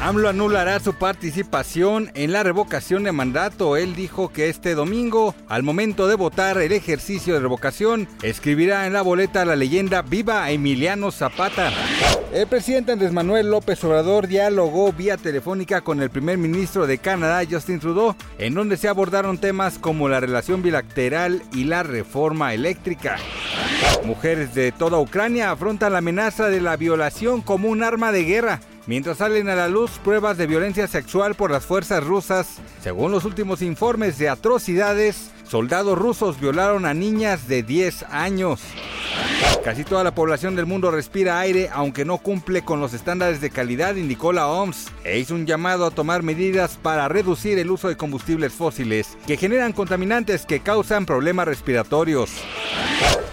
AMLO anulará su participación en la revocación de mandato. Él dijo que este domingo, al momento de votar el ejercicio de revocación, escribirá en la boleta la leyenda Viva Emiliano Zapata. El presidente Andrés Manuel López Obrador dialogó vía telefónica con el primer ministro de Canadá, Justin Trudeau, en donde se abordaron temas como la relación bilateral y la reforma eléctrica. Mujeres de toda Ucrania afrontan la amenaza de la violación como un arma de guerra mientras salen a la luz pruebas de violencia sexual por las fuerzas rusas. Según los últimos informes de atrocidades, soldados rusos violaron a niñas de 10 años. Casi toda la población del mundo respira aire aunque no cumple con los estándares de calidad, indicó la OMS, e hizo un llamado a tomar medidas para reducir el uso de combustibles fósiles que generan contaminantes que causan problemas respiratorios.